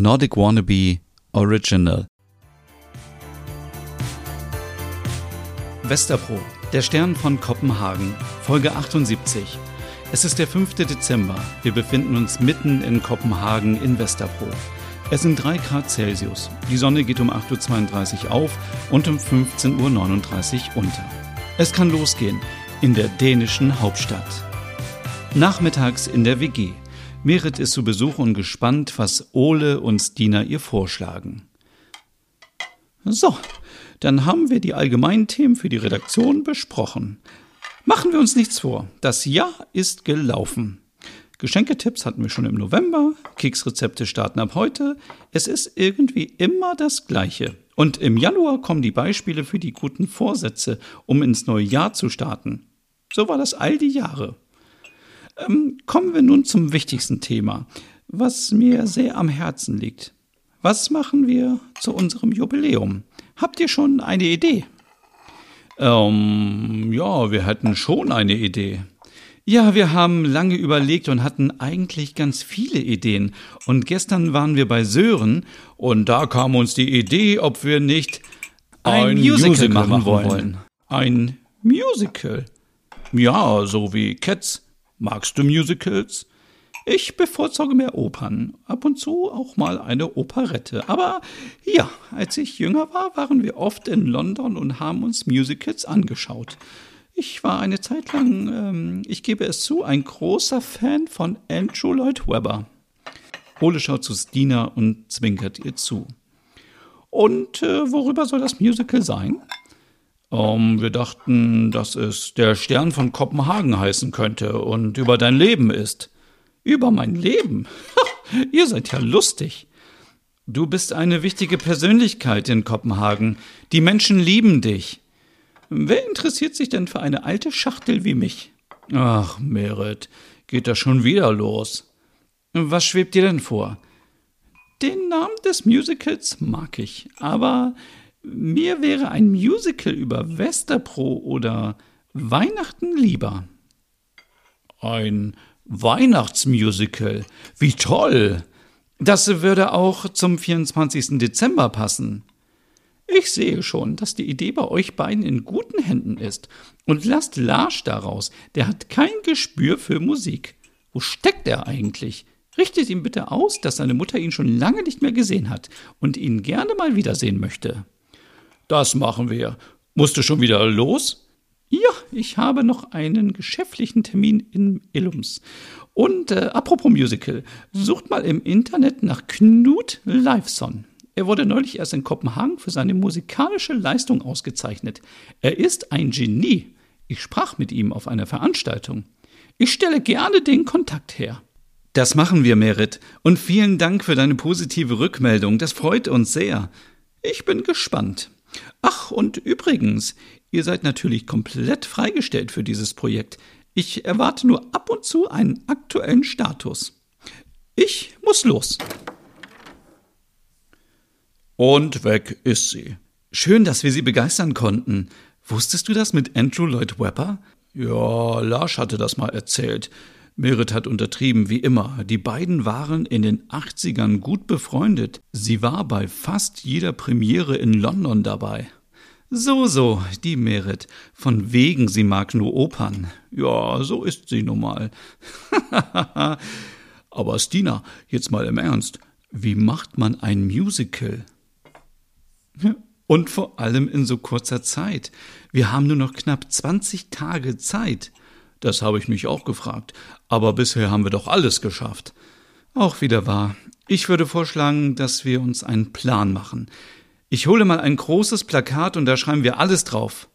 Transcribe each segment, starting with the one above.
Nordic Wannabe Original. Westerpro, der Stern von Kopenhagen, Folge 78. Es ist der 5. Dezember. Wir befinden uns mitten in Kopenhagen in Westerpro. Es sind 3 Grad Celsius. Die Sonne geht um 8.32 Uhr auf und um 15.39 Uhr unter. Es kann losgehen in der dänischen Hauptstadt. Nachmittags in der WG. Merit ist zu Besuch und gespannt, was Ole und Stina ihr vorschlagen. So, dann haben wir die allgemeinen Themen für die Redaktion besprochen. Machen wir uns nichts vor, das Jahr ist gelaufen. Geschenketipps hatten wir schon im November, Keksrezepte starten ab heute. Es ist irgendwie immer das Gleiche. Und im Januar kommen die Beispiele für die guten Vorsätze, um ins neue Jahr zu starten. So war das all die Jahre. Ähm, kommen wir nun zum wichtigsten Thema, was mir sehr am Herzen liegt. Was machen wir zu unserem Jubiläum? Habt ihr schon eine Idee? Ähm, ja, wir hätten schon eine Idee. Ja, wir haben lange überlegt und hatten eigentlich ganz viele Ideen. Und gestern waren wir bei Sören und da kam uns die Idee, ob wir nicht ein, ein Musical, Musical, machen, machen wollen. wollen. Ein Musical. Ja, so wie Cats. Magst du Musicals? Ich bevorzuge mehr Opern, ab und zu auch mal eine Operette. Aber ja, als ich jünger war, waren wir oft in London und haben uns Musicals angeschaut. Ich war eine Zeit lang, ähm, ich gebe es zu, ein großer Fan von Andrew Lloyd Webber. Ole schaut zu Stina und zwinkert ihr zu. Und äh, worüber soll das Musical sein? Ähm, wir dachten, dass es der Stern von Kopenhagen heißen könnte und über dein Leben ist. Über mein Leben? Ihr seid ja lustig. Du bist eine wichtige Persönlichkeit in Kopenhagen. Die Menschen lieben dich. Wer interessiert sich denn für eine alte Schachtel wie mich? Ach, Merit, geht das schon wieder los. Was schwebt dir denn vor? Den Namen des Musicals mag ich, aber mir wäre ein Musical über Westerpro oder Weihnachten lieber. Ein Weihnachtsmusical. Wie toll! Das würde auch zum 24. Dezember passen. Ich sehe schon, dass die Idee bei euch beiden in guten Händen ist. Und lasst Lars daraus. Der hat kein Gespür für Musik. Wo steckt er eigentlich? Richtet ihm bitte aus, dass seine Mutter ihn schon lange nicht mehr gesehen hat und ihn gerne mal wiedersehen möchte. Das machen wir. Musst du schon wieder los? Ja, ich habe noch einen geschäftlichen Termin in Illums. Und äh, apropos Musical, sucht mal im Internet nach Knut Liveson. Er wurde neulich erst in Kopenhagen für seine musikalische Leistung ausgezeichnet. Er ist ein Genie. Ich sprach mit ihm auf einer Veranstaltung. Ich stelle gerne den Kontakt her. Das machen wir, Merit. Und vielen Dank für deine positive Rückmeldung. Das freut uns sehr. Ich bin gespannt. Ach, und übrigens, ihr seid natürlich komplett freigestellt für dieses Projekt. Ich erwarte nur ab und zu einen aktuellen Status. Ich muss los. Und weg ist sie. Schön, dass wir sie begeistern konnten. Wusstest du das mit Andrew Lloyd Webber? Ja, Lars hatte das mal erzählt. Merit hat untertrieben, wie immer. Die beiden waren in den 80ern gut befreundet. Sie war bei fast jeder Premiere in London dabei. So, so, die Merit. Von wegen, sie mag nur Opern. Ja, so ist sie nun mal. Aber Stina, jetzt mal im Ernst. Wie macht man ein Musical? Und vor allem in so kurzer Zeit. Wir haben nur noch knapp 20 Tage Zeit. Das habe ich mich auch gefragt. Aber bisher haben wir doch alles geschafft. Auch wieder wahr. Ich würde vorschlagen, dass wir uns einen Plan machen. Ich hole mal ein großes Plakat und da schreiben wir alles drauf.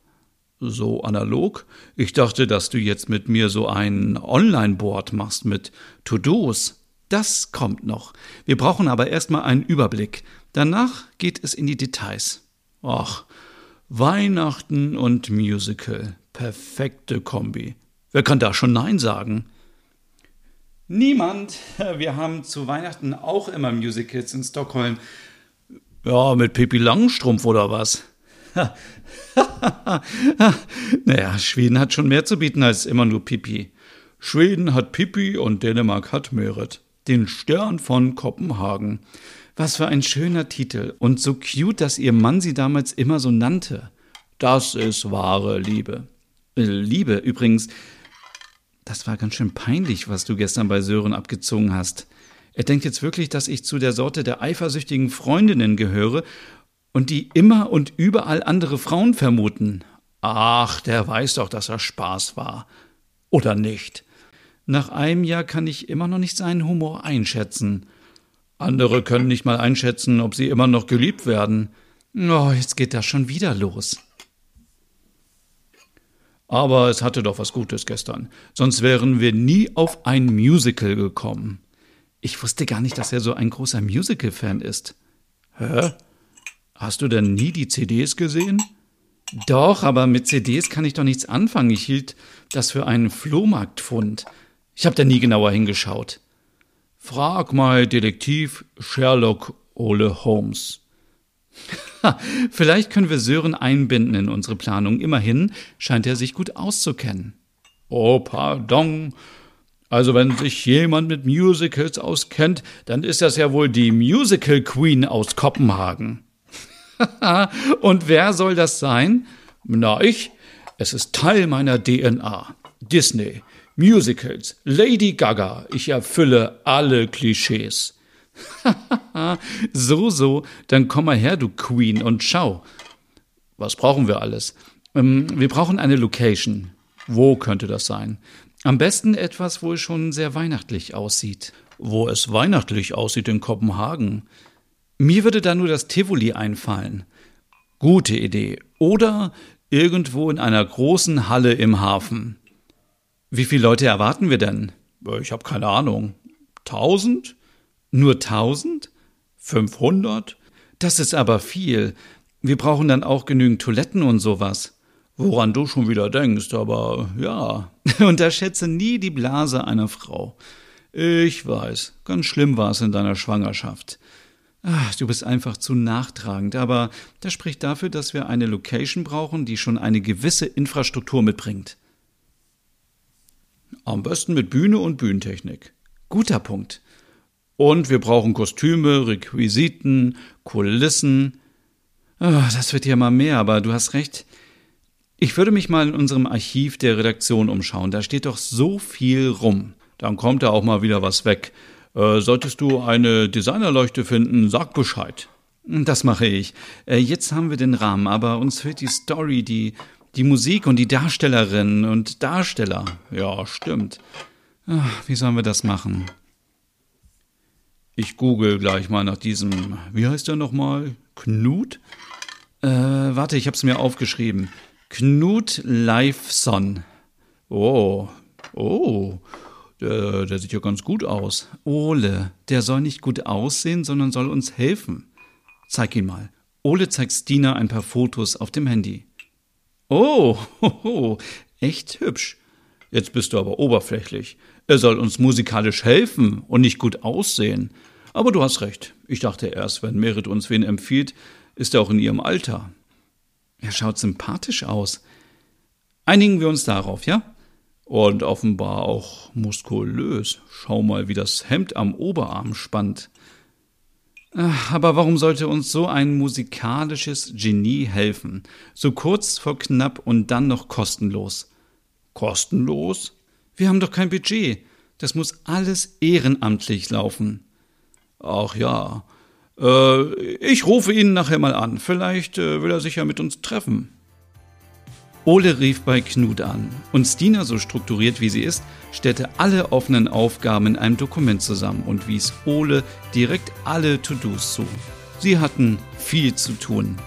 So analog? Ich dachte, dass du jetzt mit mir so ein Online-Board machst mit To-Dos. Das kommt noch. Wir brauchen aber erstmal einen Überblick. Danach geht es in die Details. Ach, Weihnachten und Musical. Perfekte Kombi. Wer kann da schon Nein sagen? Niemand. Wir haben zu Weihnachten auch immer Musicals in Stockholm. Ja, mit Pippi Langstrumpf oder was? naja, Schweden hat schon mehr zu bieten als immer nur Pippi. Schweden hat Pippi und Dänemark hat Merit, den Stern von Kopenhagen. Was für ein schöner Titel und so cute, dass ihr Mann sie damals immer so nannte. Das ist wahre Liebe. Äh, Liebe, übrigens, das war ganz schön peinlich, was du gestern bei Sören abgezogen hast. Er denkt jetzt wirklich, dass ich zu der Sorte der eifersüchtigen Freundinnen gehöre und die immer und überall andere Frauen vermuten. Ach, der weiß doch, dass er Spaß war. Oder nicht? Nach einem Jahr kann ich immer noch nicht seinen Humor einschätzen. Andere können nicht mal einschätzen, ob sie immer noch geliebt werden. Oh, jetzt geht das schon wieder los. Aber es hatte doch was Gutes gestern, sonst wären wir nie auf ein Musical gekommen. Ich wusste gar nicht, dass er so ein großer Musical-Fan ist. Hä? Hast du denn nie die CDs gesehen? Doch, aber mit CDs kann ich doch nichts anfangen. Ich hielt das für einen Flohmarktfund. Ich habe da nie genauer hingeschaut. Frag mal Detektiv Sherlock Ole Holmes. Vielleicht können wir Sören einbinden in unsere Planung. Immerhin scheint er sich gut auszukennen. Oh, pardon, also wenn sich jemand mit Musicals auskennt, dann ist das ja wohl die Musical Queen aus Kopenhagen. Und wer soll das sein? Na, ich. Es ist Teil meiner DNA. Disney, Musicals, Lady Gaga. Ich erfülle alle Klischees. so, so, dann komm mal her, du Queen, und schau. Was brauchen wir alles? Ähm, wir brauchen eine Location. Wo könnte das sein? Am besten etwas, wo es schon sehr weihnachtlich aussieht. Wo es weihnachtlich aussieht in Kopenhagen. Mir würde da nur das Tivoli einfallen. Gute Idee. Oder irgendwo in einer großen Halle im Hafen. Wie viele Leute erwarten wir denn? Ich habe keine Ahnung. Tausend? Nur tausend? Fünfhundert? Das ist aber viel. Wir brauchen dann auch genügend Toiletten und sowas. Woran du schon wieder denkst, aber ja. Unterschätze nie die Blase einer Frau. Ich weiß, ganz schlimm war es in deiner Schwangerschaft. Ach, du bist einfach zu nachtragend, aber das spricht dafür, dass wir eine Location brauchen, die schon eine gewisse Infrastruktur mitbringt. Am besten mit Bühne und Bühnentechnik. Guter Punkt. Und wir brauchen Kostüme, Requisiten, Kulissen. Oh, das wird ja mal mehr, aber du hast recht. Ich würde mich mal in unserem Archiv der Redaktion umschauen. Da steht doch so viel rum. Dann kommt da auch mal wieder was weg. Äh, solltest du eine Designerleuchte finden, sag Bescheid. Das mache ich. Äh, jetzt haben wir den Rahmen, aber uns fehlt die Story, die, die Musik und die Darstellerinnen und Darsteller. Ja, stimmt. Ach, wie sollen wir das machen? Ich google gleich mal nach diesem, wie heißt der nochmal? Knut? Äh, warte, ich hab's mir aufgeschrieben. Knut Leifson. Oh, oh, der, der, sieht ja ganz gut aus. Ole, der soll nicht gut aussehen, sondern soll uns helfen. Zeig ihn mal. Ole zeigt Stina ein paar Fotos auf dem Handy. Oh, hoho, echt hübsch. Jetzt bist du aber oberflächlich. Er soll uns musikalisch helfen und nicht gut aussehen. Aber du hast recht. Ich dachte erst, wenn Merit uns wen empfiehlt, ist er auch in ihrem Alter. Er schaut sympathisch aus. Einigen wir uns darauf, ja? Und offenbar auch muskulös. Schau mal, wie das Hemd am Oberarm spannt. Aber warum sollte uns so ein musikalisches Genie helfen? So kurz vor knapp und dann noch kostenlos. Kostenlos? Wir haben doch kein Budget. Das muss alles ehrenamtlich laufen. Ach ja, äh, ich rufe ihn nachher mal an. Vielleicht äh, will er sich ja mit uns treffen. Ole rief bei Knut an und Stina, so strukturiert wie sie ist, stellte alle offenen Aufgaben in einem Dokument zusammen und wies Ole direkt alle To-Dos zu. Sie hatten viel zu tun.